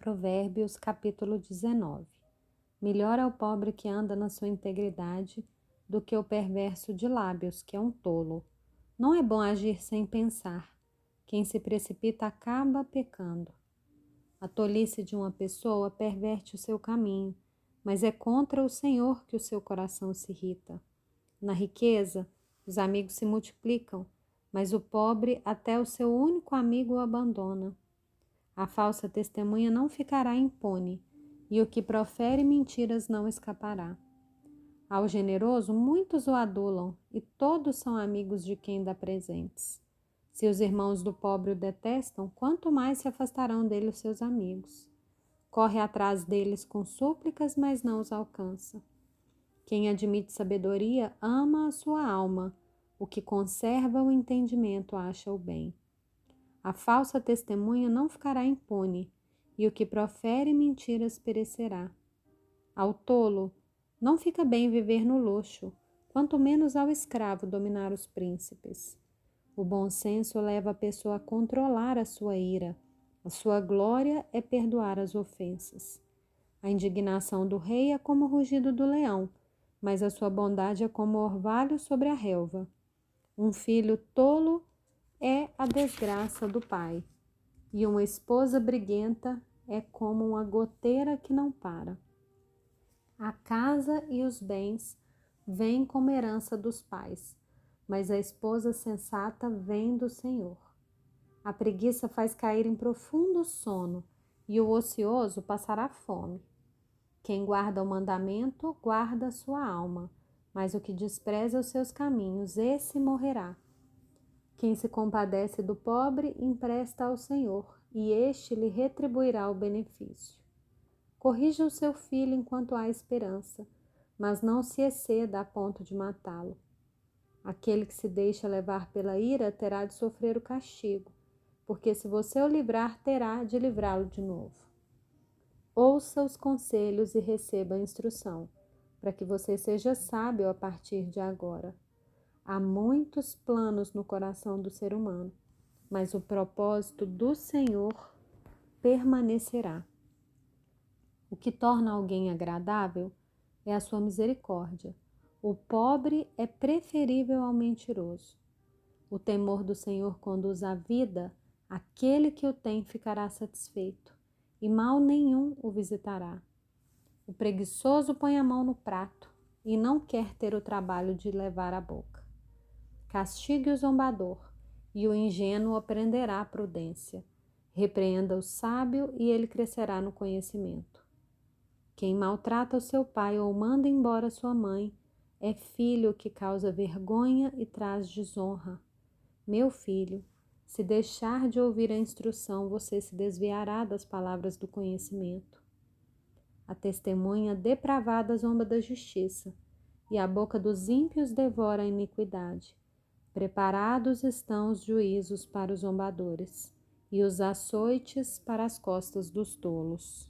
Provérbios capítulo 19 Melhor é o pobre que anda na sua integridade do que o perverso de lábios, que é um tolo. Não é bom agir sem pensar. Quem se precipita acaba pecando. A tolice de uma pessoa perverte o seu caminho, mas é contra o Senhor que o seu coração se irrita. Na riqueza, os amigos se multiplicam, mas o pobre até o seu único amigo o abandona. A falsa testemunha não ficará impune, e o que profere mentiras não escapará. Ao generoso, muitos o adulam, e todos são amigos de quem dá presentes. Se os irmãos do pobre o detestam, quanto mais se afastarão dele os seus amigos. Corre atrás deles com súplicas, mas não os alcança. Quem admite sabedoria ama a sua alma, o que conserva o entendimento acha o bem. A falsa testemunha não ficará impune, e o que profere mentiras perecerá. Ao tolo, não fica bem viver no luxo, quanto menos ao escravo dominar os príncipes. O bom senso leva a pessoa a controlar a sua ira. A sua glória é perdoar as ofensas. A indignação do rei é como o rugido do leão, mas a sua bondade é como o orvalho sobre a relva. Um filho tolo é a desgraça do pai, e uma esposa briguenta é como uma goteira que não para. A casa e os bens vêm como herança dos pais, mas a esposa sensata vem do Senhor. A preguiça faz cair em profundo sono, e o ocioso passará fome. Quem guarda o mandamento, guarda sua alma, mas o que despreza os seus caminhos, esse morrerá. Quem se compadece do pobre empresta ao Senhor, e este lhe retribuirá o benefício. Corrija o seu filho enquanto há esperança, mas não se exceda a ponto de matá-lo. Aquele que se deixa levar pela ira terá de sofrer o castigo, porque se você o livrar, terá de livrá-lo de novo. Ouça os conselhos e receba a instrução, para que você seja sábio a partir de agora. Há muitos planos no coração do ser humano, mas o propósito do Senhor permanecerá. O que torna alguém agradável é a sua misericórdia. O pobre é preferível ao mentiroso. O temor do Senhor conduz à vida, aquele que o tem ficará satisfeito, e mal nenhum o visitará. O preguiçoso põe a mão no prato e não quer ter o trabalho de levar à boca. Castigue o zombador, e o ingênuo aprenderá a prudência. Repreenda o sábio, e ele crescerá no conhecimento. Quem maltrata o seu pai ou manda embora sua mãe é filho que causa vergonha e traz desonra. Meu filho, se deixar de ouvir a instrução, você se desviará das palavras do conhecimento. A testemunha depravada zomba da justiça, e a boca dos ímpios devora a iniquidade. Preparados estão os juízos para os zombadores e os açoites para as costas dos tolos.